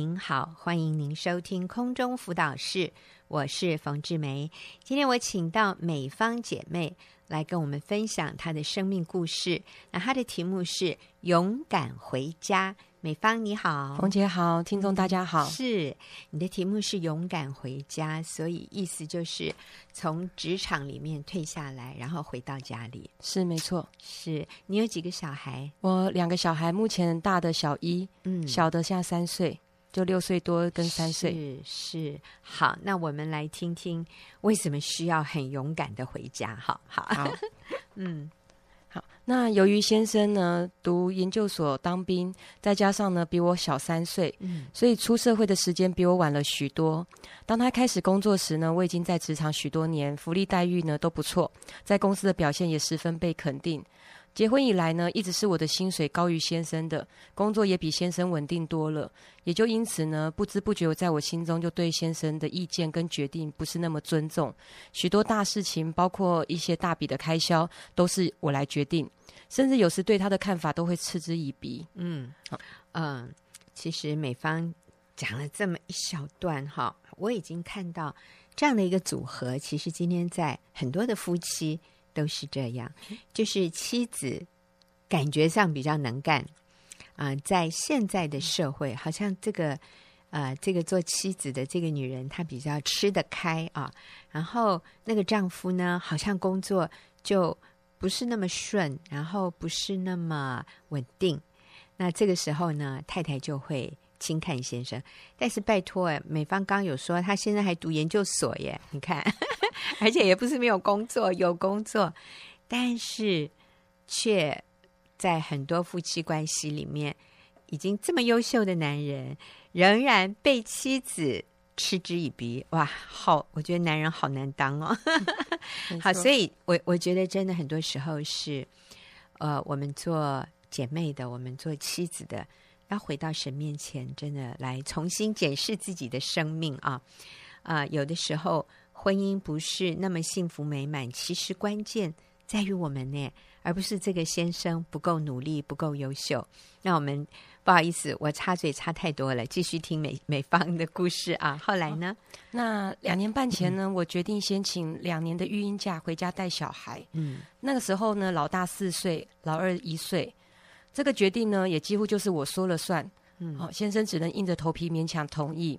您好，欢迎您收听空中辅导室，我是冯志梅。今天我请到美方姐妹来跟我们分享她的生命故事。那她的题目是“勇敢回家”。美方你好，冯姐好，听众大家好。是你的题目是“勇敢回家”，所以意思就是从职场里面退下来，然后回到家里。是没错。是你有几个小孩？我两个小孩，目前大的小一，嗯，小的现在三岁。就六岁多跟三岁，是是好，那我们来听听为什么需要很勇敢的回家。好好好，嗯，好。那由于先生呢读研究所当兵，再加上呢比我小三岁，嗯，所以出社会的时间比我晚了许多。当他开始工作时呢，我已经在职场许多年，福利待遇呢都不错，在公司的表现也十分被肯定。结婚以来呢，一直是我的薪水高于先生的，工作也比先生稳定多了，也就因此呢，不知不觉我在我心中就对先生的意见跟决定不是那么尊重，许多大事情，包括一些大笔的开销，都是我来决定，甚至有时对他的看法都会嗤之以鼻。嗯，好，嗯，其实美方讲了这么一小段哈，我已经看到这样的一个组合，其实今天在很多的夫妻。都是这样，就是妻子感觉上比较能干啊、呃，在现在的社会，好像这个呃，这个做妻子的这个女人，她比较吃得开啊。然后那个丈夫呢，好像工作就不是那么顺，然后不是那么稳定。那这个时候呢，太太就会轻看先生。但是拜托哎，美方刚有说，他现在还读研究所耶，你看。而且也不是没有工作，有工作，但是却在很多夫妻关系里面，已经这么优秀的男人，仍然被妻子嗤之以鼻。哇，好，我觉得男人好难当哦。好，所以我我觉得真的很多时候是，呃，我们做姐妹的，我们做妻子的，要回到神面前，真的来重新检视自己的生命啊啊，呃，有的时候。婚姻不是那么幸福美满，其实关键在于我们呢，而不是这个先生不够努力、不够优秀。那我们不好意思，我插嘴插太多了，继续听美美方的故事啊。后来呢？那两年半前呢，我决定先请两年的育婴假回家带小孩。嗯，那个时候呢，老大四岁，老二一岁。这个决定呢，也几乎就是我说了算。嗯，好，先生只能硬着头皮勉强同意。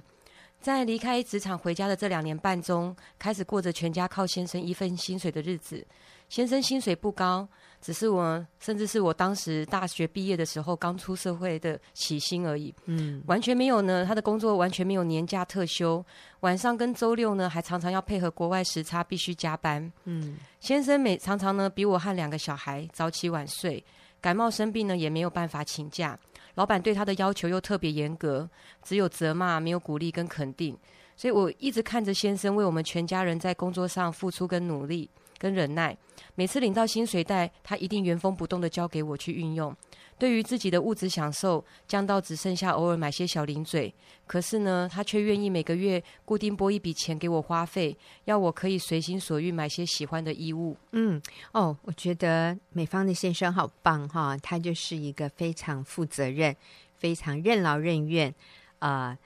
在离开职场回家的这两年半中，开始过着全家靠先生一份薪水的日子。先生薪水不高，只是我，甚至是我当时大学毕业的时候刚出社会的起薪而已。嗯，完全没有呢，他的工作完全没有年假特休，晚上跟周六呢还常常要配合国外时差，必须加班。嗯，先生每常常呢比我和两个小孩早起晚睡，感冒生病呢也没有办法请假。老板对他的要求又特别严格，只有责骂，没有鼓励跟肯定，所以我一直看着先生为我们全家人在工作上付出跟努力跟忍耐。每次领到薪水袋，他一定原封不动的交给我去运用。对于自己的物质享受降到只剩下偶尔买些小零嘴，可是呢，他却愿意每个月固定拨一笔钱给我花费，要我可以随心所欲买些喜欢的衣物。嗯，哦，我觉得美芳的先生好棒哈，他就是一个非常负责任、非常任劳任怨啊、呃，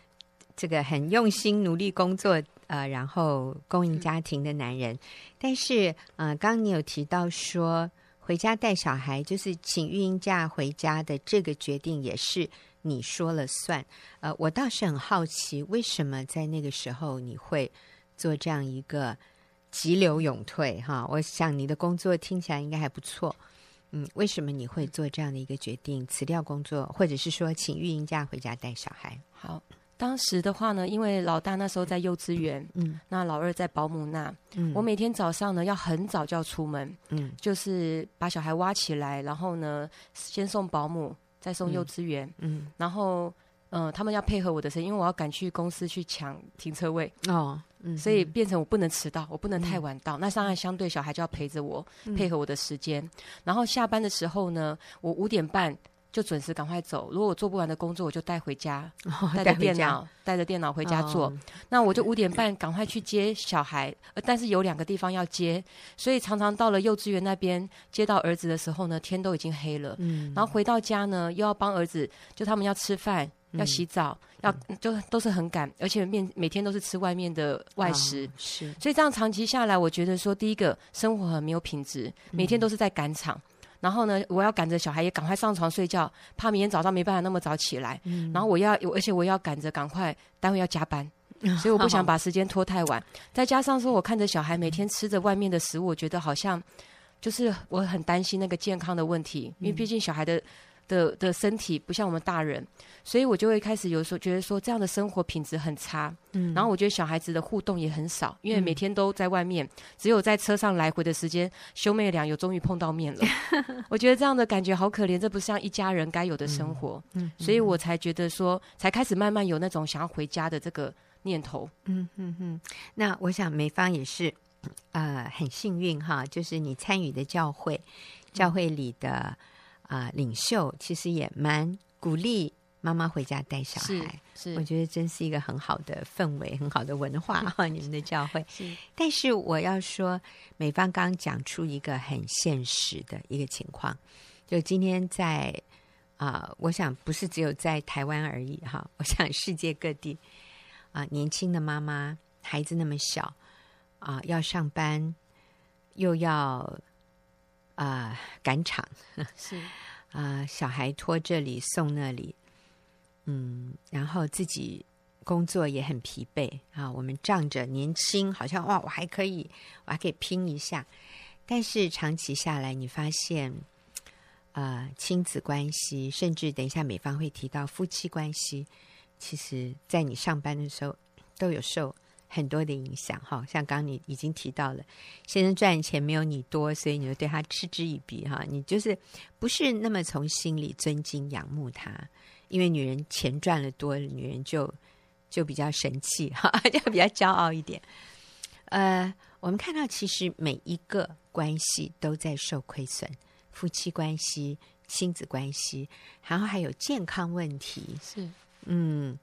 这个很用心努力工作呃，然后供应家庭的男人。但是，呃，刚刚你有提到说。回家带小孩，就是请育婴假回家的这个决定也是你说了算。呃，我倒是很好奇，为什么在那个时候你会做这样一个急流勇退？哈，我想你的工作听起来应该还不错。嗯，为什么你会做这样的一个决定，辞掉工作，或者是说请育婴假回家带小孩？好。当时的话呢，因为老大那时候在幼稚园，嗯，那老二在保姆那，嗯，我每天早上呢要很早就要出门，嗯，就是把小孩挖起来，然后呢先送保姆，再送幼稚园，嗯，嗯然后嗯、呃、他们要配合我的时间，因为我要赶去公司去抢停车位，哦，嗯，所以变成我不能迟到，我不能太晚到，嗯、那当然相对小孩就要陪着我，配合我的时间，嗯、然后下班的时候呢，我五点半。就准时赶快走。如果我做不完的工作，我就带回家，带着电脑，带着电脑回家做。哦、那我就五点半赶快去接小孩，但是有两个地方要接，所以常常到了幼稚园那边接到儿子的时候呢，天都已经黑了。嗯，然后回到家呢，又要帮儿子，就他们要吃饭。要洗澡，要就都是很赶，而且面每天都是吃外面的外食，是。所以这样长期下来，我觉得说，第一个生活很没有品质，每天都是在赶场。然后呢，我要赶着小孩也赶快上床睡觉，怕明天早上没办法那么早起来。然后我要，而且我要赶着赶快，单位要加班。所以我不想把时间拖太晚，再加上说我看着小孩每天吃着外面的食物，我觉得好像就是我很担心那个健康的问题，因为毕竟小孩的的的身体不像我们大人，所以我就会开始有时候觉得说这样的生活品质很差。嗯，然后我觉得小孩子的互动也很少，因为每天都在外面，只有在车上来回的时间，兄妹俩有终于碰到面了。我觉得这样的感觉好可怜，这不像一家人该有的生活。嗯，所以我才觉得说，才开始慢慢有那种想要回家的这个。念头，嗯嗯嗯，那我想梅芳也是，呃，很幸运哈，就是你参与的教会，教会里的啊、呃、领袖，其实也蛮鼓励妈妈回家带小孩，是，是我觉得真是一个很好的氛围，很好的文化 哈，你们的教会。是，但是我要说，美方刚讲出一个很现实的一个情况，就今天在啊、呃，我想不是只有在台湾而已哈，我想世界各地。啊，年轻的妈妈，孩子那么小，啊，要上班，又要啊赶场，是啊，小孩拖这里送那里，嗯，然后自己工作也很疲惫啊。我们仗着年轻，好像哇，我还可以，我还可以拼一下。但是长期下来，你发现，啊，亲子关系，甚至等一下美方会提到夫妻关系。其实，在你上班的时候，都有受很多的影响。哈，像刚刚你已经提到了，先生赚钱没有你多，所以你就对他嗤之以鼻。哈，你就是不是那么从心里尊敬、仰慕他，因为女人钱赚了多，女人就就比较神气，哈，就比较骄傲一点。呃，我们看到，其实每一个关系都在受亏损，夫妻关系、亲子关系，然后还有健康问题是。嗯，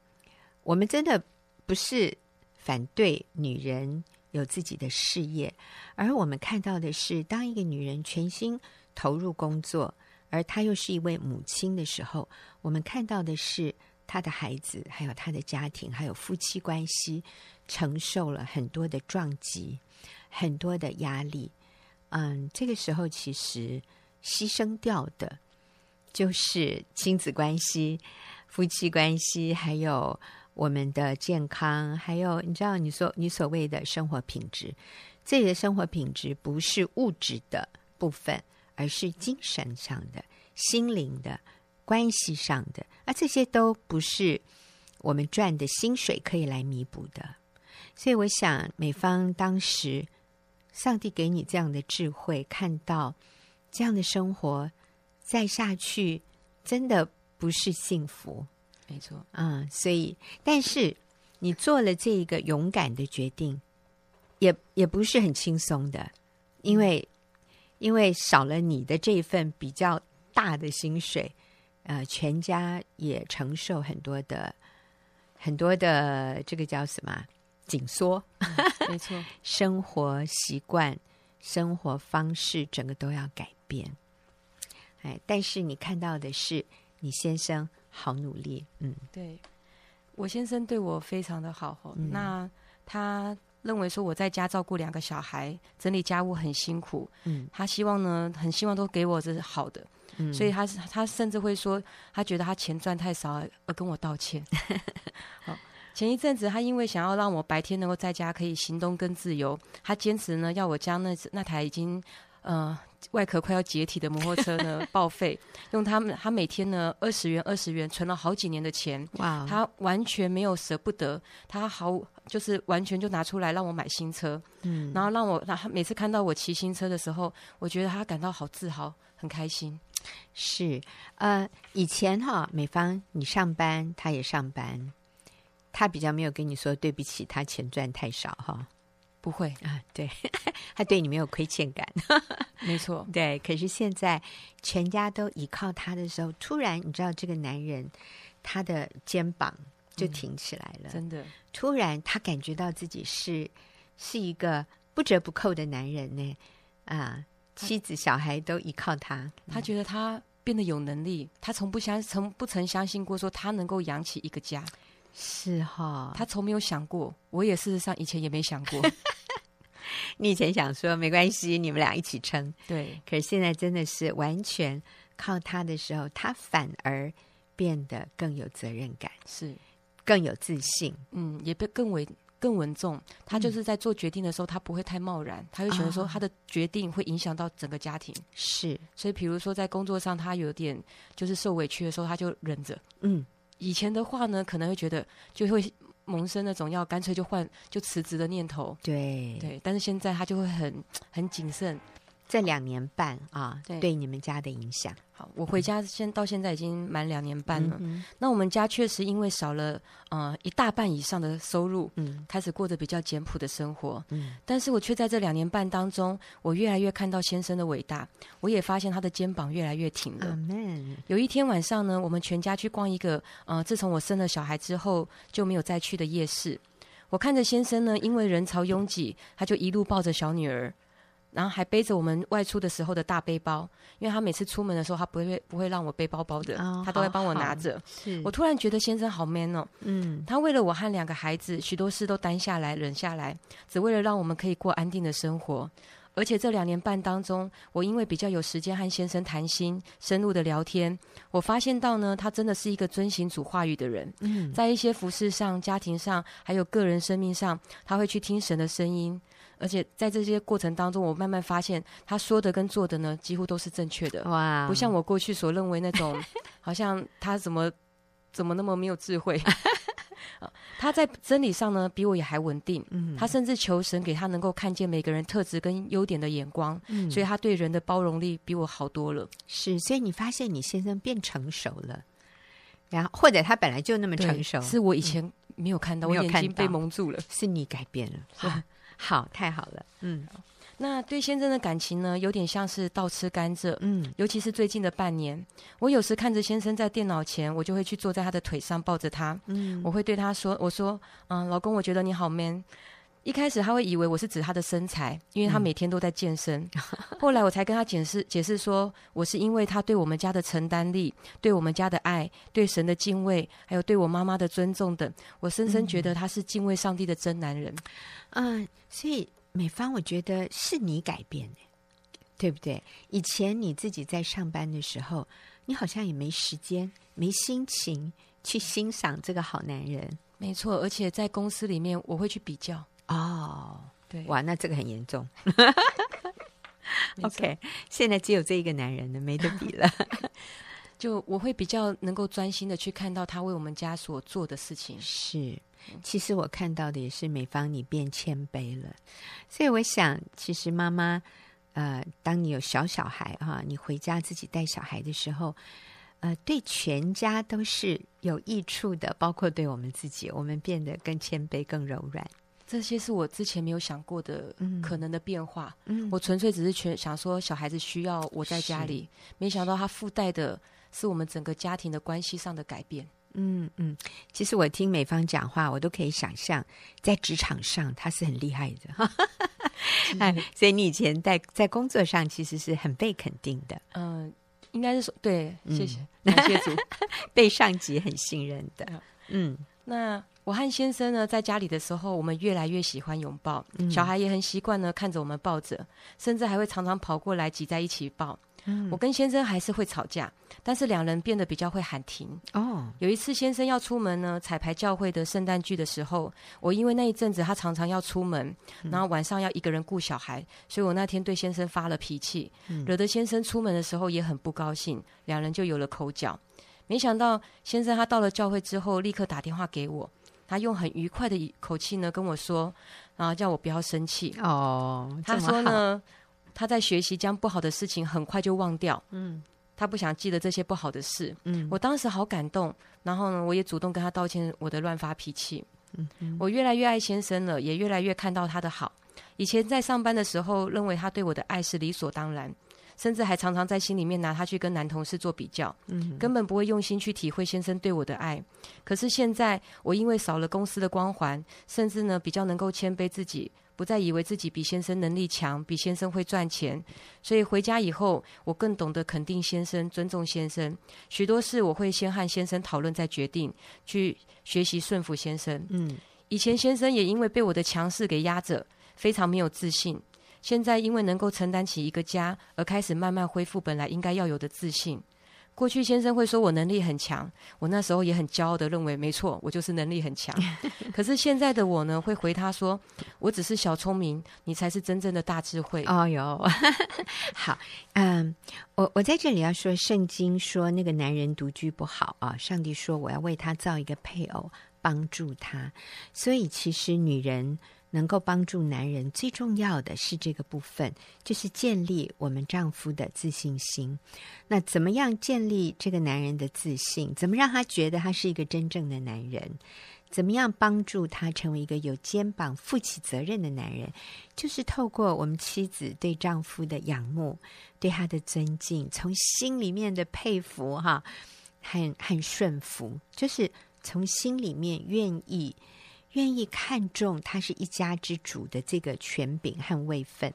我们真的不是反对女人有自己的事业，而我们看到的是，当一个女人全心投入工作，而她又是一位母亲的时候，我们看到的是她的孩子，还有她的家庭，还有夫妻关系，承受了很多的撞击，很多的压力。嗯，这个时候其实牺牲掉的，就是亲子关系。夫妻关系，还有我们的健康，还有你知道，你说你所谓的生活品质，这里的生活品质不是物质的部分，而是精神上的、心灵的、关系上的，而这些都不是我们赚的薪水可以来弥补的。所以，我想美方当时，上帝给你这样的智慧，看到这样的生活再下去，真的。不是幸福，没错，嗯，所以，但是你做了这一个勇敢的决定，也也不是很轻松的，因为因为少了你的这一份比较大的薪水，呃，全家也承受很多的很多的这个叫什么紧缩，嗯，没错，生活习惯、生活方式整个都要改变，哎，但是你看到的是。你先生好努力，嗯，对，我先生对我非常的好，嗯，那他认为说我在家照顾两个小孩，整理家务很辛苦，嗯，他希望呢，很希望都给我这是好的，嗯，所以他他甚至会说，他觉得他钱赚太少而跟我道歉。好，前一阵子他因为想要让我白天能够在家可以行动更自由，他坚持呢要我将那那台已经呃。外壳快要解体的摩托车呢，报废，用他们他每天呢二十元二十元存了好几年的钱，哇他完全没有舍不得，他好就是完全就拿出来让我买新车，嗯，然后让我他每次看到我骑新车的时候，我觉得他感到好自豪，很开心。是，呃，以前哈，美芳你上班，他也上班，他比较没有跟你说对不起，他钱赚太少哈。不会啊，对，他对你没有亏欠感，没错，对。可是现在全家都依靠他的时候，突然你知道这个男人他的肩膀就挺起来了，嗯、真的。突然他感觉到自己是是一个不折不扣的男人呢，啊，妻子小孩都依靠他，他觉得他变得有能力。他从不相从不曾相信过说他能够养起一个家，是哈、哦，他从没有想过。我也事实上以前也没想过。你以前想说没关系，你们俩一起撑，对。可是现在真的是完全靠他的时候，他反而变得更有责任感，是更有自信，嗯，也变更为。更稳重，他就是在做决定的时候，他不会太贸然，他会觉得说他的决定会影响到整个家庭。是，所以比如说在工作上，他有点就是受委屈的时候，他就忍着。嗯，以前的话呢，可能会觉得就会萌生那种要干脆就换就辞职的念头。对对，但是现在他就会很很谨慎。这两年半啊，对，对你们家的影响。好，我回家现到现在已经满两年半了。嗯、那我们家确实因为少了呃一大半以上的收入，嗯，开始过着比较简朴的生活。嗯，但是我却在这两年半当中，我越来越看到先生的伟大，我也发现他的肩膀越来越挺了。有一天晚上呢，我们全家去逛一个呃，自从我生了小孩之后就没有再去的夜市。我看着先生呢，因为人潮拥挤，他就一路抱着小女儿。然后还背着我们外出的时候的大背包，因为他每次出门的时候，他不会不会让我背包包的，哦、他都会帮我拿着。我突然觉得先生好 man 哦，嗯，他为了我和两个孩子，许多事都担下来、忍下来，只为了让我们可以过安定的生活。而且这两年半当中，我因为比较有时间和先生谈心、深入的聊天，我发现到呢，他真的是一个遵行主话语的人。嗯，在一些服饰上、家庭上，还有个人生命上，他会去听神的声音。而且在这些过程当中，我慢慢发现他说的跟做的呢，几乎都是正确的。哇！不像我过去所认为那种，好像他怎么怎么那么没有智慧。他在真理上呢，比我也还稳定。嗯，他甚至求神给他能够看见每个人特质跟优点的眼光。嗯，所以他对人的包容力比我好多了。是，所以你发现你先生变成熟了，然后或者他本来就那么成熟，是我以前没有看到，嗯、我眼睛被蒙住了，是你改变了。是。好，太好了。嗯，那对先生的感情呢，有点像是倒吃甘蔗。嗯，尤其是最近的半年，我有时看着先生在电脑前，我就会去坐在他的腿上抱着他。嗯，我会对他说：“我说，嗯，老公，我觉得你好 man。”一开始他会以为我是指他的身材，因为他每天都在健身。嗯、后来我才跟他解释解释说，我是因为他对我们家的承担力、对我们家的爱、对神的敬畏，还有对我妈妈的尊重等，我深深觉得他是敬畏上帝的真男人。嗯，所以美芳，我觉得是你改变的，对不对？以前你自己在上班的时候，你好像也没时间、没心情去欣赏这个好男人。没错，而且在公司里面，我会去比较。哦，对，哇，那这个很严重。OK，现在只有这一个男人了，没得比了。就我会比较能够专心的去看到他为我们家所做的事情。是，其实我看到的也是美方你变谦卑了。所以我想，其实妈妈，呃，当你有小小孩哈、啊，你回家自己带小孩的时候，呃，对全家都是有益处的，包括对我们自己，我们变得更谦卑、更柔软。这些是我之前没有想过的可能的变化。嗯，我纯粹只是全想说小孩子需要我在家里，没想到他附带的是我们整个家庭的关系上的改变。嗯嗯，其实我听美方讲话，我都可以想象在职场上他是很厉害的。哎，所以你以前在在工作上其实是很被肯定的。嗯、呃，应该是说对，谢谢，感谢主，被上级很信任的。嗯，那。我和先生呢，在家里的时候，我们越来越喜欢拥抱，嗯、小孩也很习惯呢，看着我们抱着，甚至还会常常跑过来挤在一起抱。嗯、我跟先生还是会吵架，但是两人变得比较会喊停。哦，有一次先生要出门呢，彩排教会的圣诞剧的时候，我因为那一阵子他常常要出门，然后晚上要一个人顾小孩，嗯、所以我那天对先生发了脾气，嗯、惹得先生出门的时候也很不高兴，两人就有了口角。没想到先生他到了教会之后，立刻打电话给我。他用很愉快的口气呢跟我说，然后叫我不要生气。哦，他说呢，他在学习将不好的事情很快就忘掉。嗯，他不想记得这些不好的事。嗯，我当时好感动，然后呢，我也主动跟他道歉我的乱发脾气。嗯，嗯，我越来越爱先生了，也越来越看到他的好。以前在上班的时候，认为他对我的爱是理所当然。甚至还常常在心里面拿他去跟男同事做比较，嗯，根本不会用心去体会先生对我的爱。可是现在，我因为少了公司的光环，甚至呢比较能够谦卑自己，不再以为自己比先生能力强，比先生会赚钱，所以回家以后，我更懂得肯定先生，尊重先生。许多事我会先和先生讨论再决定，去学习顺服先生。嗯，以前先生也因为被我的强势给压着，非常没有自信。现在因为能够承担起一个家，而开始慢慢恢复本来应该要有的自信。过去先生会说我能力很强，我那时候也很骄傲的认为没错，我就是能力很强。可是现在的我呢，会回他说，我只是小聪明，你才是真正的大智慧。哦哟，好，嗯，我我在这里要说，圣经说那个男人独居不好啊，上帝说我要为他造一个配偶，帮助他。所以其实女人。能够帮助男人最重要的是这个部分，就是建立我们丈夫的自信心。那怎么样建立这个男人的自信？怎么让他觉得他是一个真正的男人？怎么样帮助他成为一个有肩膀、负起责任的男人？就是透过我们妻子对丈夫的仰慕，对他的尊敬，从心里面的佩服，哈，很很顺服，就是从心里面愿意。愿意看重他是一家之主的这个权柄和位分，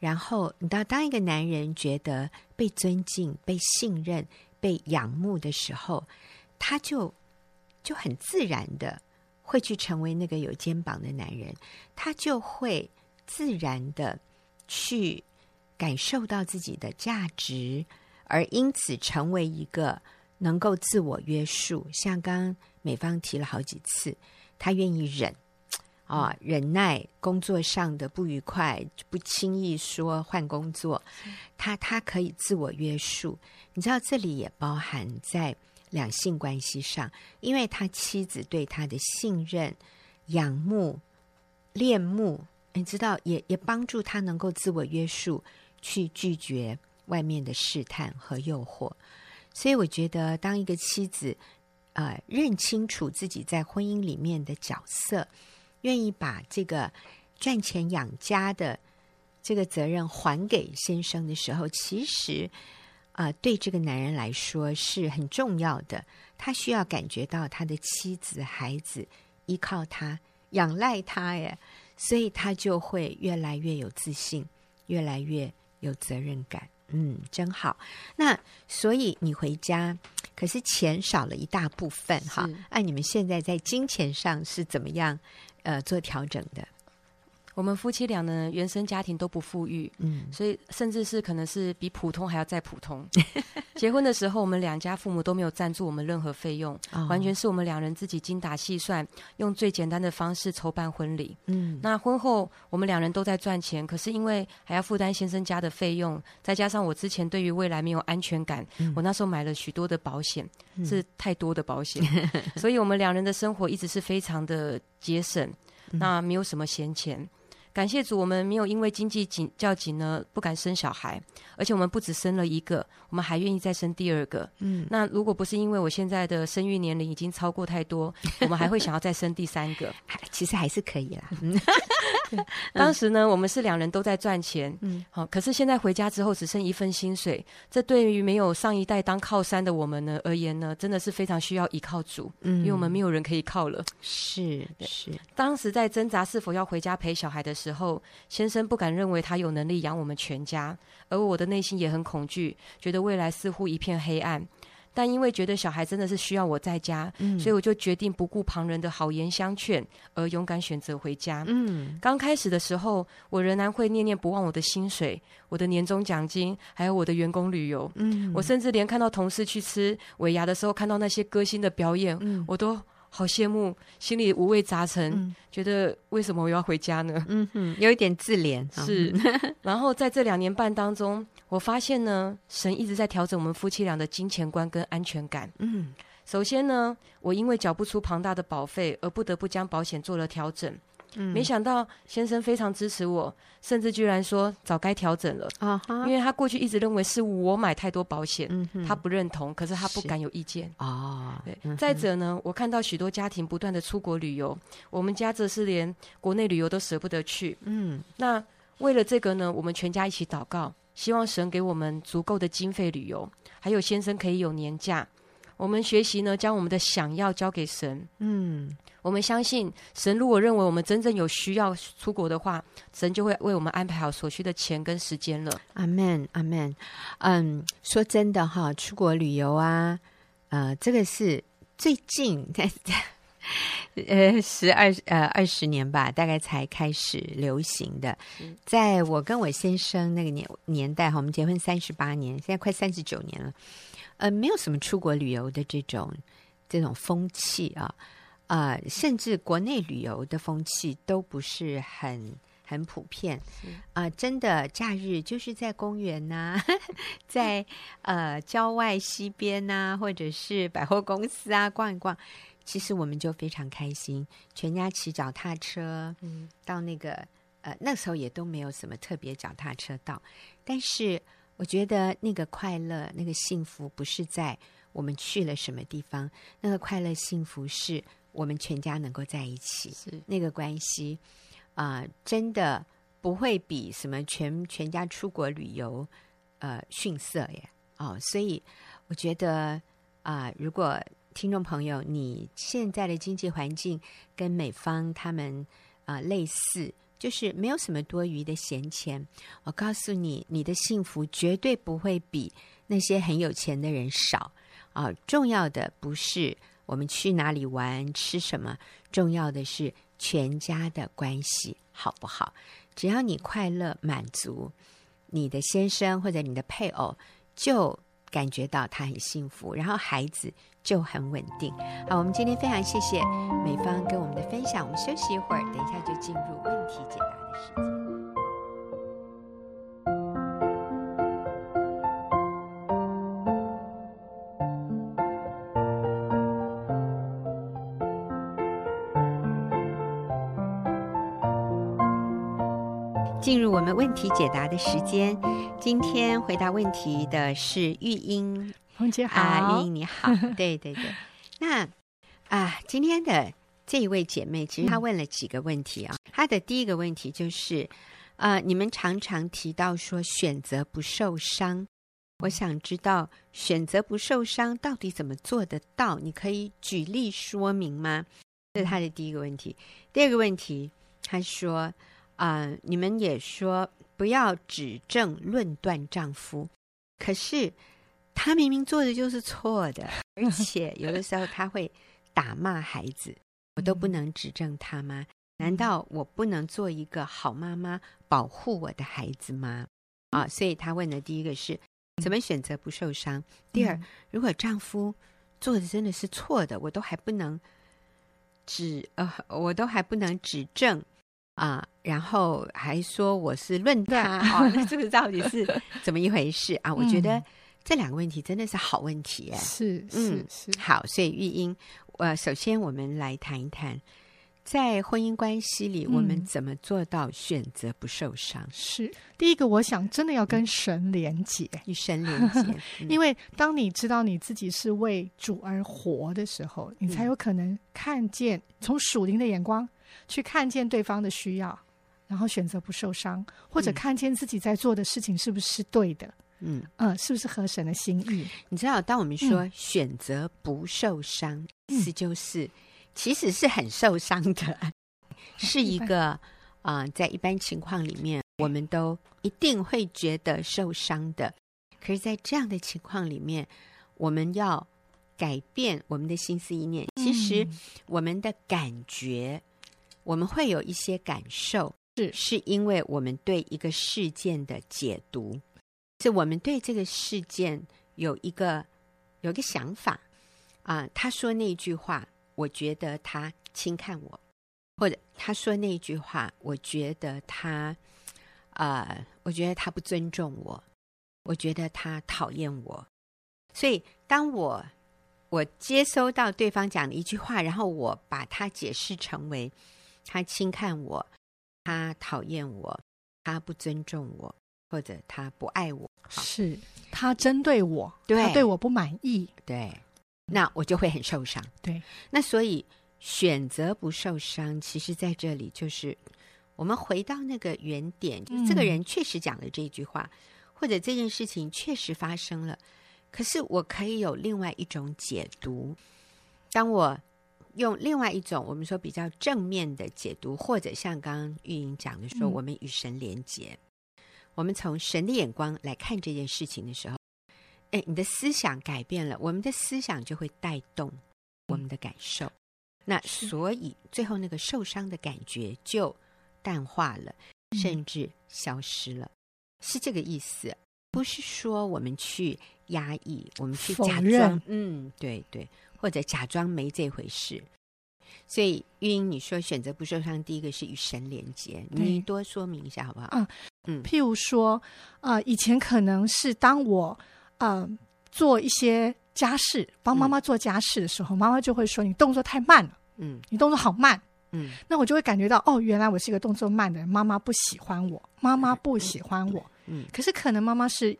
然后你到当一个男人觉得被尊敬、被信任、被仰慕的时候，他就就很自然的会去成为那个有肩膀的男人，他就会自然的去感受到自己的价值，而因此成为一个能够自我约束。像刚美方提了好几次。他愿意忍，啊，忍耐工作上的不愉快，不轻易说换工作。他他可以自我约束，你知道这里也包含在两性关系上，因为他妻子对他的信任、仰慕、恋慕，你知道也也帮助他能够自我约束，去拒绝外面的试探和诱惑。所以我觉得，当一个妻子。呃，认清楚自己在婚姻里面的角色，愿意把这个赚钱养家的这个责任还给先生的时候，其实啊、对这个男人来说是很重要的。他需要感觉到他的妻子、孩子依靠他、仰赖他，耶，所以他就会越来越有自信，越来越有责任感。嗯，真好。那所以你回家，可是钱少了一大部分哈。按、啊、你们现在在金钱上是怎么样呃做调整的？我们夫妻俩呢，原生家庭都不富裕，嗯，所以甚至是可能是比普通还要再普通。结婚的时候，我们两家父母都没有赞助我们任何费用，哦，完全是我们两人自己精打细算，用最简单的方式筹办婚礼。嗯，那婚后我们两人都在赚钱，可是因为还要负担先生家的费用，再加上我之前对于未来没有安全感，嗯，我那时候买了许多的保险，嗯，是太多的保险，所以我们两人的生活一直是非常的节省，嗯，那没有什么闲钱。感谢主，我们没有因为经济紧较紧呢，不敢生小孩，而且我们不止生了一个，我们还愿意再生第二个。嗯，那如果不是因为我现在的生育年龄已经超过太多，我们还会想要再生第三个。其实还是可以啦。当时呢，我们是两人都在赚钱，嗯，好，可是现在回家之后只剩一份薪水，这对于没有上一代当靠山的我们呢而言呢，真的是非常需要依靠主，嗯，因为我们没有人可以靠了。是是，当时在挣扎是否要回家陪小孩的时候。时候，先生不敢认为他有能力养我们全家，而我的内心也很恐惧，觉得未来似乎一片黑暗。但因为觉得小孩真的是需要我在家，嗯，所以我就决定不顾旁人的好言相劝，而勇敢选择回家。嗯，刚开始的时候，我仍然会念念不忘我的薪水、我的年终奖金，还有我的员工旅游。嗯，我甚至连看到同事去吃尾牙的时候，看到那些歌星的表演，嗯，我都。好羡慕，心里五味杂陈，嗯，觉得为什么我要回家呢？嗯哼，有一点自怜。是，然后在这两年半当中，我发现呢，神一直在调整我们夫妻俩的金钱观跟安全感。嗯，首先呢，我因为缴不出庞大的保费，而不得不将保险做了调整。嗯，没想到先生非常支持我，甚至居然说早该调整了啊！Uh-huh. 因为他过去一直认为是我买太多保险，嗯，他不认同，可是他不敢有意见啊。对，嗯，再者呢，我看到许多家庭不断的出国旅游，我们家则是连国内旅游都舍不得去。嗯，那为了这个呢，我们全家一起祷告，希望神给我们足够的经费旅游，还有先生可以有年假。我们学习呢，将我们的想要交给神。嗯，我们相信神，如果认为我们真正有需要出国的话，神就会为我们安排好所需的钱跟时间了。阿门，阿门。嗯，说真的哈，出国旅游啊，呃，这个是最近在呃十二呃二十年吧，大概才开始流行的。在我跟我先生那个年年代哈，我们结婚三十八年，现在快三十九年了。呃，没有什么出国旅游的这种这种风气啊，啊、呃，甚至国内旅游的风气都不是很很普遍啊、呃。真的，假日就是在公园呐、啊，在呃郊外溪边呐、啊，或者是百货公司啊逛一逛，其实我们就非常开心，全家骑脚踏车，嗯，到那个呃那时候也都没有什么特别脚踏车道，但是。我觉得那个快乐、那个幸福，不是在我们去了什么地方，那个快乐、幸福是我们全家能够在一起，是那个关系啊、呃，真的不会比什么全全家出国旅游呃逊色耶。哦，所以我觉得啊、呃，如果听众朋友你现在的经济环境跟美方他们啊、呃、类似。就是没有什么多余的闲钱，我告诉你，你的幸福绝对不会比那些很有钱的人少啊！重要的不是我们去哪里玩、吃什么，重要的是全家的关系好不好？只要你快乐、满足，你的先生或者你的配偶就感觉到他很幸福，然后孩子就很稳定。好，我们今天非常谢谢美芳跟我们的分享，我们休息一会儿，等一下就进入。问题解答的时间。们问题解答的时间。今天回答问题的是玉英，红姐好，啊，玉英你好，对对对。那啊，今天的。这一位姐妹，其实她问了几个问题啊。她的第一个问题就是，呃，你们常常提到说选择不受伤，我想知道选择不受伤到底怎么做得到？你可以举例说明吗？这是她的第一个问题。第二个问题，她说，啊、呃，你们也说不要指证论断丈夫，可是他明明做的就是错的，而且有的时候他会打骂孩子。我都不能指证他吗？难道我不能做一个好妈妈，保护我的孩子吗？啊，所以他问的第一个是怎么选择不受伤？第二，如果丈夫做的真的是错的，我都还不能指呃，我都还不能指正啊，然后还说我是论断啊，那这个到底是怎么一回事啊？我觉得这两个问题真的是好问题哎，是是是，好，所以玉英。呃，首先我们来谈一谈，在婚姻关系里，我们怎么做到选择不受伤？嗯、是第一个，我想真的要跟神连接，与神连结。嗯、因为当你知道你自己是为主而活的时候，你才有可能看见从属灵的眼光去看见对方的需要，然后选择不受伤，或者看见自己在做的事情是不是对的。嗯嗯、呃，是不是合神的心意？你知道，当我们说选择不受伤，嗯、意思就是其实是很受伤的，嗯、是一个啊、呃，在一般情况里面，我们都一定会觉得受伤的。可是，在这样的情况里面，我们要改变我们的心思意念。其实，我们的感觉，我们会有一些感受，是是因为我们对一个事件的解读。是我们对这个事件有一个有一个想法啊、呃，他说那句话，我觉得他轻看我，或者他说那句话，我觉得他啊、呃，我觉得他不尊重我，我觉得他讨厌我。所以，当我我接收到对方讲的一句话，然后我把它解释成为他轻看我，他讨厌我，他不尊重我。或者他不爱我，是他针对我，对他对我不满意，对，那我就会很受伤。对，那所以选择不受伤，其实在这里就是我们回到那个原点，就是这个人确实讲了这句话，或者这件事情确实发生了，可是我可以有另外一种解读。当我用另外一种我们说比较正面的解读，或者像刚刚玉莹讲的说，我们与神连结，嗯、我们从神的眼光来看这件事情的时候，哎，你的思想改变了，我们的思想就会带动我们的感受。嗯、那所以最后那个受伤的感觉就淡化了，嗯、甚至消失了，是这个意思。不是说我们去压抑，我们去假装，嗯，对对。或者假装没这回事，所以玉英，你说选择不受伤，第一个是与神连接，你多说明一下好不好？嗯嗯，譬如说，呃，以前可能是当我呃做一些家事，帮妈妈做家事的时候，嗯、妈妈就会说你动作太慢了，嗯，你动作好慢，嗯，那我就会感觉到哦，原来我是一个动作慢的人，妈妈不喜欢我，妈妈不喜欢我，嗯，可是可能妈妈是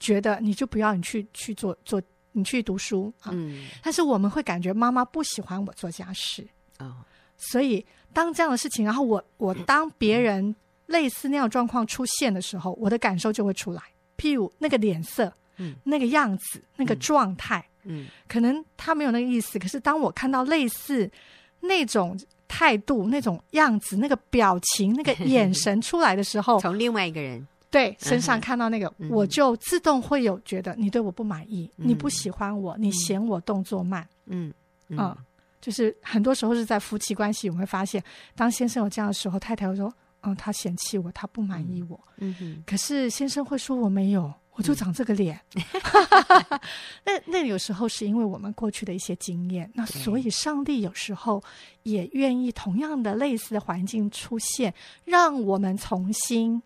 觉得你就不要你去去做做。你去读书啊，嗯，但是我们会感觉妈妈不喜欢我做家事。哦，所以当这样的事情，然后我我当别人类似那样状况出现的时候，我的感受就会出来，譬如那个脸色，嗯，那个样子，那个状态，嗯，可能他没有那个意思，可是当我看到类似那种态度、那种样子、那个表情、那个 眼神出来的时候，从另外一个人。对，身上看到那个，嗯、我就自动会有觉得你对我不满意，嗯、你不喜欢我，你嫌我动作慢。嗯嗯，嗯，就是很多时候是在夫妻关系，我们会发现，当先生有这样的时候，太太会说：“嗯，他嫌弃我，他不满意我。”嗯哼，可是先生会说：“我没有，我就长这个脸。嗯”那那有时候是因为我们过去的一些经验，那所以上帝有时候也愿意同样的类似的环境出现，让我们重新。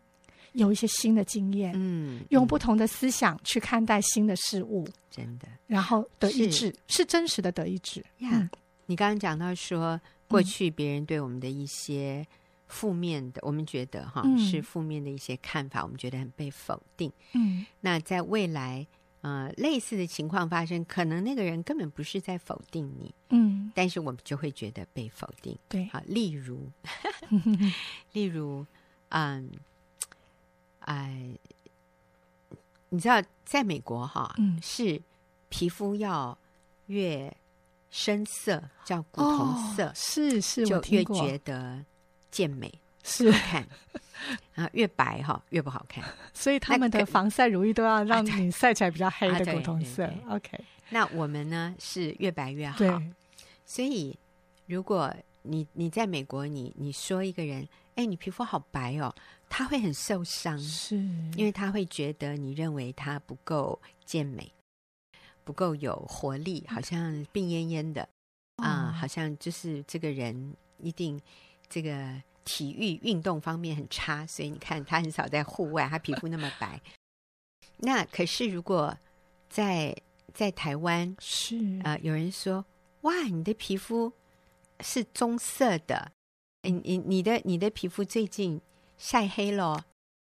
有一些新的经验，嗯，用不同的思想去看待新的事物，真的，然后得意志是，是真实的得意志呀。嗯、你刚刚讲到说，过去别人对我们的一些负面的，嗯、我们觉得哈、嗯、是负面的一些看法，我们觉得很被否定。嗯，那在未来，呃，类似的情况发生，可能那个人根本不是在否定你，嗯，但是我们就会觉得被否定。对，好，例如，例如，嗯。哎，你知道，在美国哈，嗯，是皮肤要越深色，叫古铜色，是是，就越觉得健美，是好看，然后越白哈越不好看，所以他们的防晒乳液都要让你晒起来比较黑的古铜色。OK，那我们呢是越白越好，所以如果你你在美国，你你说一个人，哎，你皮肤好白哦。他会很受伤，是因为他会觉得你认为他不够健美，不够有活力，好像病恹恹的啊、好像就是这个人一定这个体育运动方面很差，所以你看他很少在户外，他皮肤那么白。那可是如果在在台湾是啊、呃，有人说哇，你的皮肤是棕色的，你你你的你的皮肤最近。晒黑了，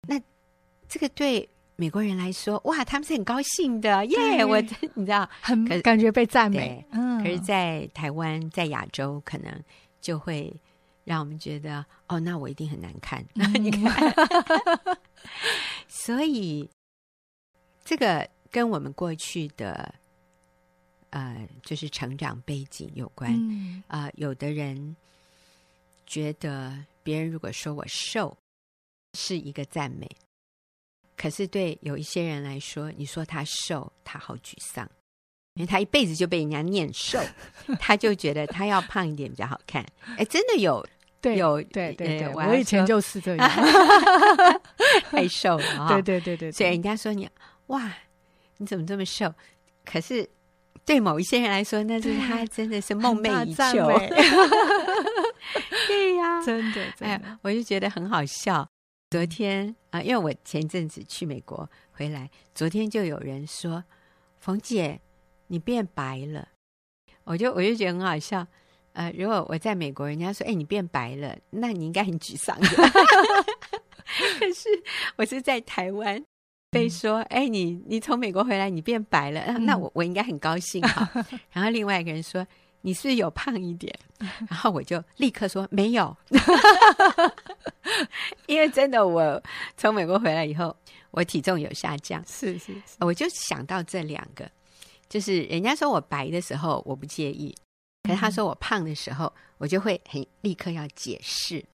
那这个对美国人来说，哇，他们是很高兴的耶！对我你知道，很感觉被赞美。嗯，可是，在台湾，在亚洲，可能就会让我们觉得，哦，那我一定很难看。嗯、你看，所以这个跟我们过去的呃，就是成长背景有关。啊、嗯呃，有的人觉得别人如果说我瘦。是一个赞美，可是对有一些人来说，你说他瘦，他好沮丧，因为他一辈子就被人家念瘦，他就觉得他要胖一点比较好看。哎，真的有，对有，对对对，我以前就是这样，太瘦了，对对对对，所以人家说你哇，你怎么这么瘦？可是对某一些人来说，那是他真的是梦寐以求。对呀，真的，哎，我就觉得很好笑。昨天啊，因为我前阵子去美国回来，昨天就有人说：“冯姐，你变白了。”我就我就觉得很好笑。呃，如果我在美国，人家说：“哎，你变白了”，那你应该很沮丧的。可是我是在台湾被说：“哎，你你从美国回来，你变白了。”那我我应该很高兴哈。然后另外一个人说：“你是是有胖一点？”然后我就立刻说：“没有。” 因为真的，我从美国回来以后，我体重有下降，是是是，我就想到这两个，就是人家说我白的时候我不介意，可是他说我胖的时候，我就会很立刻要解释。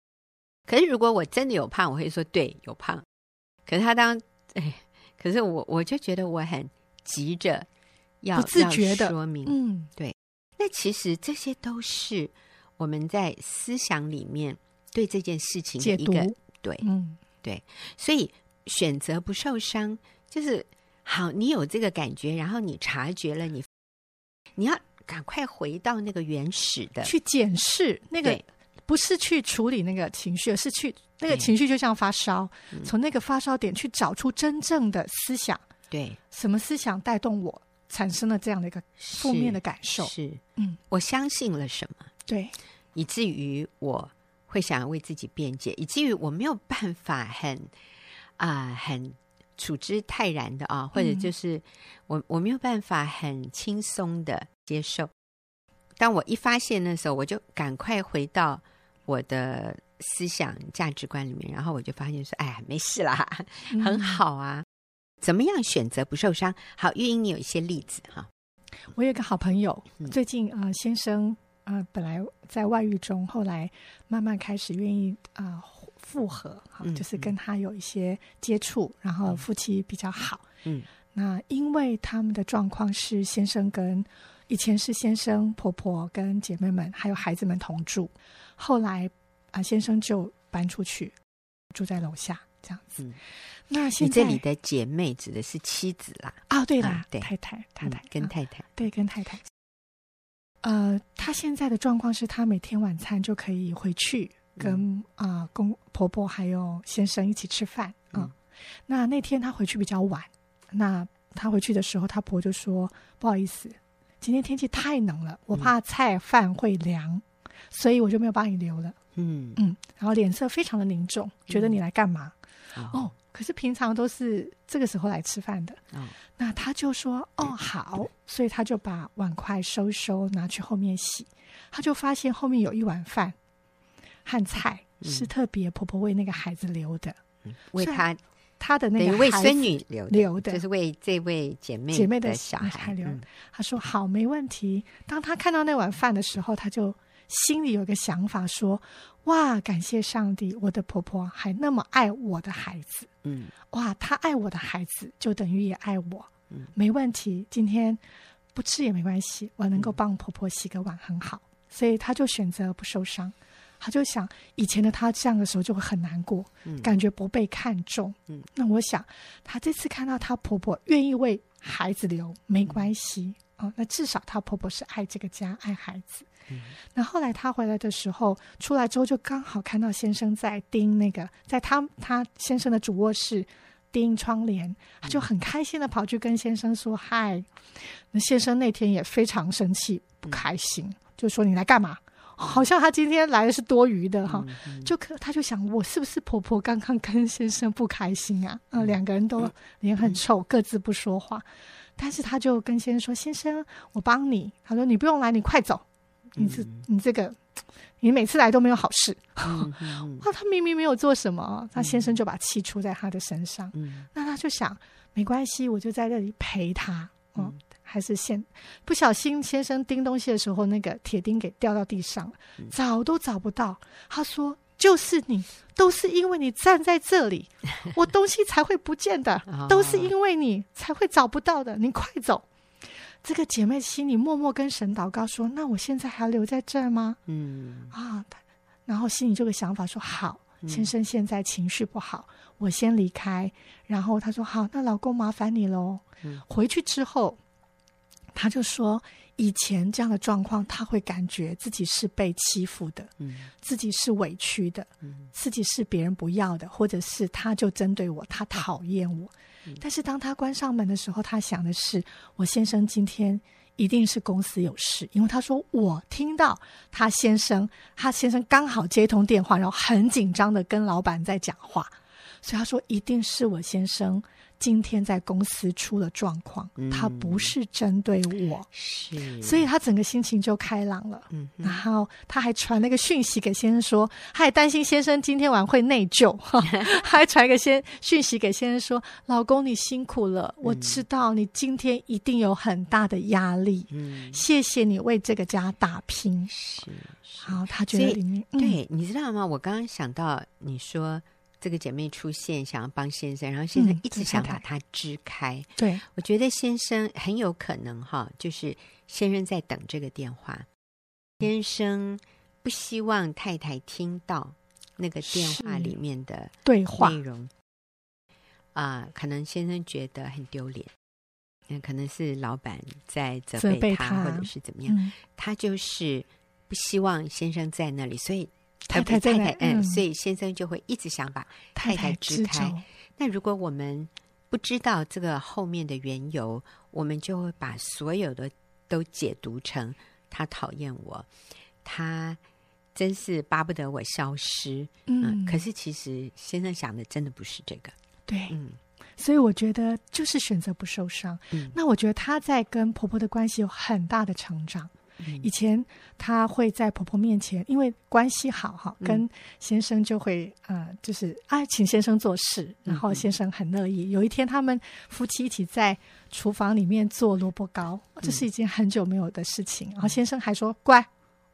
可是如果我真的有胖，我会说对，有胖。可是他当 哎，可是我我就觉得我很急着要不自觉的说明，嗯，对。那其实这些都是我们在思想里面对这件事情的一个解读，对，嗯，对。所以选择不受伤，就是好。你有这个感觉，然后你察觉了你，你你要赶快回到那个原始的去检视那个。不是去处理那个情绪，而是去那个情绪就像发烧，从那个发烧点去找出真正的思想。对，什么思想带动我产生了这样的一个负面的感受？是，嗯，我相信了什么？对，以至于我会想要为自己辩解，以至于我没有办法很 啊、呃、很处之泰然的啊，或者就是我我没有办法很轻松的接受。当我一发现的时候，我就赶快回到。我的思想价值观里面，然后我就发现说：“哎呀，没事啦，很好啊。嗯、怎么样选择不受伤？好，玉英，你有一些例子哈。我有一个好朋友，最近呃，先生呃，本来在外遇中，后来慢慢开始愿意啊、呃、复合，哈，就是跟他有一些接触，然后夫妻比较好。嗯，那因为他们的状况是先生跟以前是先生婆婆跟姐妹们还有孩子们同住。后来啊，先生就搬出去住在楼下，这样子。嗯、那现在你这里的姐妹指的是妻子啦？啊，对啦，啊、对太太，太太、嗯、跟太太、啊，对，跟太太。呃，她现在的状况是，她每天晚餐就可以回去跟啊、嗯呃、公婆婆还有先生一起吃饭啊。嗯、那那天她回去比较晚，那她回去的时候，她婆就说：“不好意思，今天天气太冷了，我怕菜饭会凉。嗯”所以我就没有帮你留了，嗯嗯，然后脸色非常的凝重，觉得你来干嘛？嗯、哦，可是平常都是这个时候来吃饭的，哦、那他就说哦好，所以他就把碗筷收收拿去后面洗，他就发现后面有一碗饭和菜是特别婆婆为那个孩子留的，嗯、为他他的那个为孙女留留的，就是为这位姐妹姐妹的小孩留的。嗯、他说好，没问题。当他看到那碗饭的时候，他就。心里有个想法，说：“哇，感谢上帝，我的婆婆还那么爱我的孩子。嗯，哇，她爱我的孩子，就等于也爱我。嗯，没问题，今天不吃也没关系，我能够帮婆婆洗个碗很好。嗯，所以她就选择不受伤。她就想，以前的她这样的时候就会很难过，嗯，感觉不被看重。嗯，那我想，她这次看到她婆婆愿意为孩子留，没关系。哦，那至少她婆婆是爱这个家，爱孩子。”嗯、那后来她回来的时候，出来之后就刚好看到先生在盯那个，在他他先生的主卧室盯窗帘，他就很开心的跑去跟先生说：“嗨、嗯！”那先生那天也非常生气，不开心，嗯、就说：“你来干嘛？好像他今天来的是多余的哈。嗯嗯”就可他就想，我是不是婆婆刚刚跟先生不开心啊？嗯，两个人都脸很臭，各自不说话。但是他就跟先生说：“先生，我帮你。”他说：“你不用来，你快走。”你这你这个，你每次来都没有好事。哇，他明明没有做什么，他先生就把气出在他的身上。嗯、那他就想，没关系，我就在这里陪他。哦，嗯、还是先不小心，先生钉东西的时候，那个铁钉给掉到地上了，嗯、找都找不到。他说：“就是你，都是因为你站在这里，我东西才会不见的，都是因为你才会找不到的。你快走。”这个姐妹心里默默跟神祷告说：“那我现在还要留在这儿吗？”嗯啊，然后心里这个想法说：“好，先生现在情绪不好，嗯、我先离开。”然后她说：“好，那老公麻烦你喽。嗯”回去之后，他就说：“以前这样的状况，他会感觉自己是被欺负的，嗯、自己是委屈的，嗯、自己是别人不要的，或者是他就针对我，他讨厌我。”但是当他关上门的时候，他想的是：我先生今天一定是公司有事，因为他说我听到他先生，他先生刚好接通电话，然后很紧张的跟老板在讲话，所以他说一定是我先生。今天在公司出了状况，嗯、他不是针对我，是，所以他整个心情就开朗了。嗯，然后他还传了个讯息给先生说，他还担心先生今天晚会内疚，哈，还传一个先讯息给先生说，老公你辛苦了，我知道你今天一定有很大的压力，嗯，谢谢你为这个家打拼。是，是好，他觉得里面，对，你知道吗？我刚刚想到你说。这个姐妹出现，想要帮先生，然后先生一直想把她支开。嗯、对，我觉得先生很有可能哈，就是先生在等这个电话，先生不希望太太听到那个电话里面的对话内容啊、呃，可能先生觉得很丢脸，嗯，可能是老板在责备他，或者是怎么样，嗯、他就是不希望先生在那里，所以。太太太太，嗯，所以先生就会一直想把太太支开。那如果我们不知道这个后面的缘由，我们就会把所有的都解读成他讨厌我，他真是巴不得我消失。嗯，可是其实先生想的真的不是这个。对，嗯，所以我觉得就是选择不受伤。嗯，那我觉得他在跟婆婆的关系有很大的成长。以前她会在婆婆面前，因为关系好哈，跟先生就会呃，就是啊，请先生做事，然后先生很乐意。有一天，他们夫妻一起在厨房里面做萝卜糕，这是一件很久没有的事情。然后先生还说：“乖，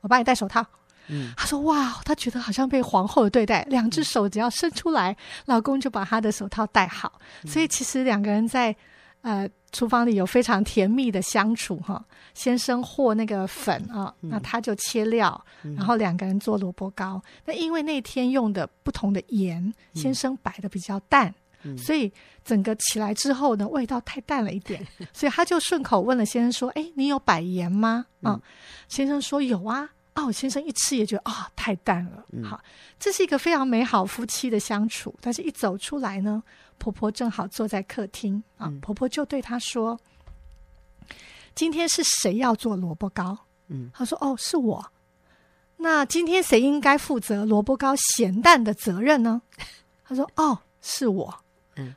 我帮你戴手套。”嗯，他说：“哇，他觉得好像被皇后的对待，两只手只要伸出来，老公就把他的手套戴好。所以其实两个人在。”呃，厨房里有非常甜蜜的相处哈。先生和那个粉啊，那他就切料，然后两个人做萝卜糕。那因为那天用的不同的盐，先生摆的比较淡，所以整个起来之后呢，味道太淡了一点，所以他就顺口问了先生说：“哎，你有摆盐吗？”啊，先生说有啊。哦，先生一吃也觉得啊、哦，太淡了。好，这是一个非常美好夫妻的相处。但是，一走出来呢，婆婆正好坐在客厅啊，婆婆就对她说：“今天是谁要做萝卜糕？”嗯，她说：“哦，是我。那今天谁应该负责萝卜糕咸淡的责任呢？” 她说：“哦，是我。”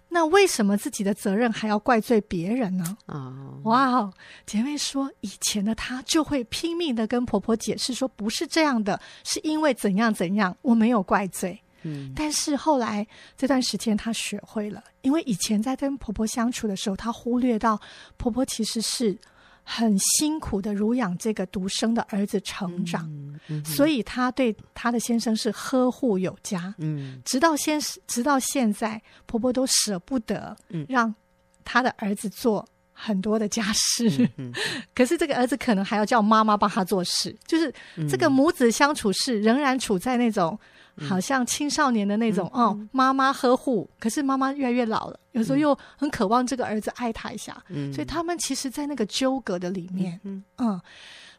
那为什么自己的责任还要怪罪别人呢？哦，哇哦！姐妹说，以前的她就会拼命的跟婆婆解释说，不是这样的，是因为怎样怎样，我没有怪罪。嗯，但是后来这段时间她学会了，因为以前在跟婆婆相处的时候，她忽略到婆婆其实是。很辛苦的乳养这个独生的儿子成长，嗯嗯、所以她对她的先生是呵护有加。嗯，直到现直到现在，婆婆都舍不得让她的儿子做很多的家事。可是这个儿子可能还要叫妈妈帮他做事，就是这个母子相处是仍然处在那种。好像青少年的那种、嗯、哦，妈妈呵护，可是妈妈越来越老了，有时候又很渴望这个儿子爱他一下，嗯、所以他们其实，在那个纠葛的里面，嗯，嗯，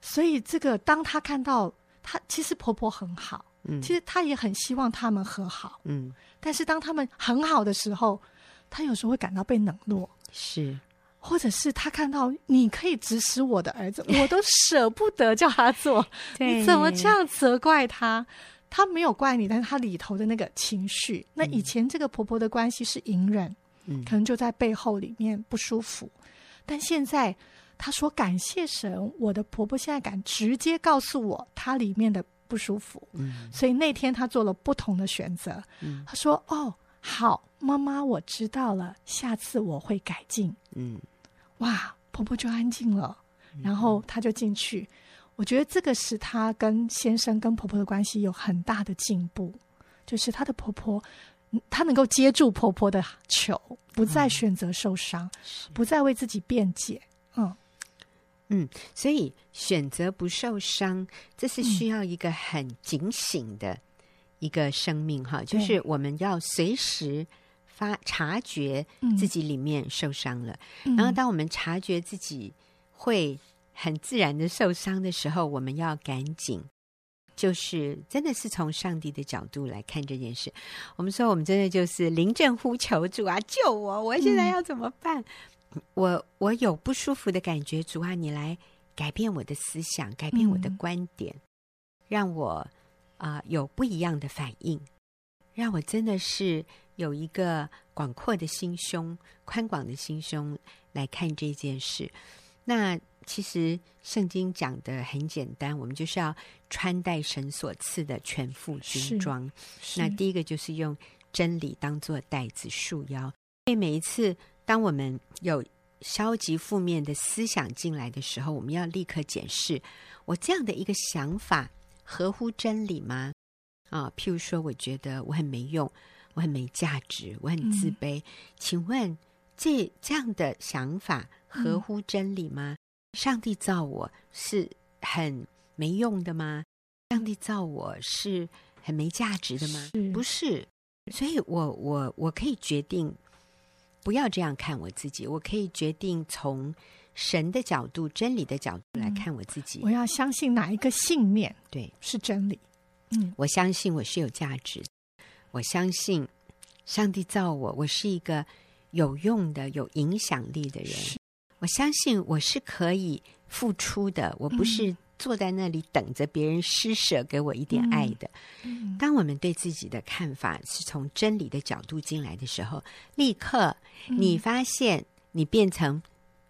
所以这个当他看到他，其实婆婆很好，嗯，其实他也很希望他们和好，嗯，但是当他们很好的时候，他有时候会感到被冷落，是，或者是他看到你可以指使我的儿子，我都舍不得叫他做，你怎么这样责怪他？他没有怪你，但是他里头的那个情绪，那以前这个婆婆的关系是隐忍，嗯，可能就在背后里面不舒服。但现在她说感谢神，我的婆婆现在敢直接告诉我她里面的不舒服，嗯，所以那天她做了不同的选择，嗯，她说：“哦，好，妈妈，我知道了，下次我会改进。”嗯，哇，婆婆就安静了，然后她就进去。我觉得这个是她跟先生、跟婆婆的关系有很大的进步，就是她的婆婆，她能够接住婆婆的球，不再选择受伤，嗯、不再为自己辩解。嗯。嗯，所以选择不受伤，这是需要一个很警醒的一个生命哈，嗯、就是我们要随时发察觉自己里面受伤了，嗯、然后当我们察觉自己会。很自然的受伤的时候，我们要赶紧，就是真的是从上帝的角度来看这件事。我们说，我们真的就是临阵呼求主啊，救我！我现在要怎么办？嗯、我我有不舒服的感觉，主啊，你来改变我的思想，改变我的观点，嗯、让我啊、呃、有不一样的反应，让我真的是有一个广阔的心胸、宽广的心胸来看这件事。那其实圣经讲的很简单，我们就是要穿戴神所赐的全副军装。那第一个就是用真理当做带子束腰。所以每一次当我们有消极负面的思想进来的时候，我们要立刻检视：我这样的一个想法合乎真理吗？啊，譬如说，我觉得我很没用，我很没价值，我很自卑。嗯、请问，这这样的想法合乎真理吗？嗯、上帝造我是很没用的吗？上帝造我是很没价值的吗？是不是。所以我我我可以决定不要这样看我自己，我可以决定从神的角度、真理的角度来看我自己。我要相信哪一个信念？对，是真理。嗯，我相信我是有价值的。我相信上帝造我，我是一个有用的、有影响力的人。是我相信我是可以付出的，我不是坐在那里等着别人施舍给我一点爱的。嗯，当我们对自己的看法是从真理的角度进来的时候，立刻你发现你变成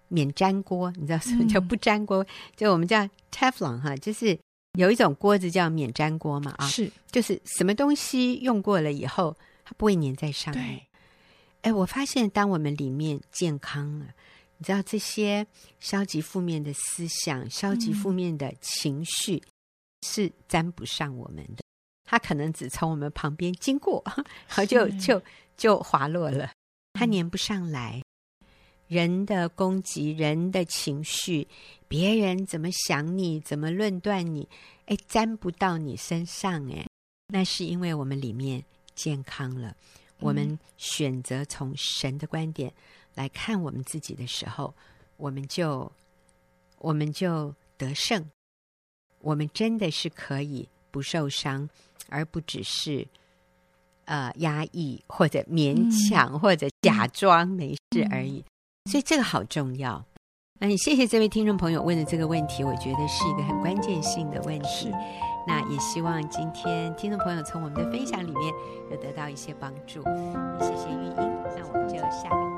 免粘锅。你知道什么叫不粘锅？就我们叫 Teflon 哈，就是。有一种锅子叫免粘锅嘛，啊，是，就是什么东西用过了以后，它不会粘在上面。对，哎，我发现当我们里面健康了，你知道这些消极负面的思想、消极负面的情绪是沾不上我们的，嗯、它可能只从我们旁边经过，然后就就就滑落了，它粘不上来。人的攻击，人的情绪，别人怎么想你，怎么论断你，哎，沾不到你身上，哎，那是因为我们里面健康了。嗯、我们选择从神的观点来看我们自己的时候，我们就我们就得胜。我们真的是可以不受伤，而不只是呃压抑或者勉强、嗯、或者假装没事而已。所以这个好重要。那你谢谢这位听众朋友问的这个问题，我觉得是一个很关键性的问题。那也希望今天听众朋友从我们的分享里面有得到一些帮助。谢谢玉英，那我们就下。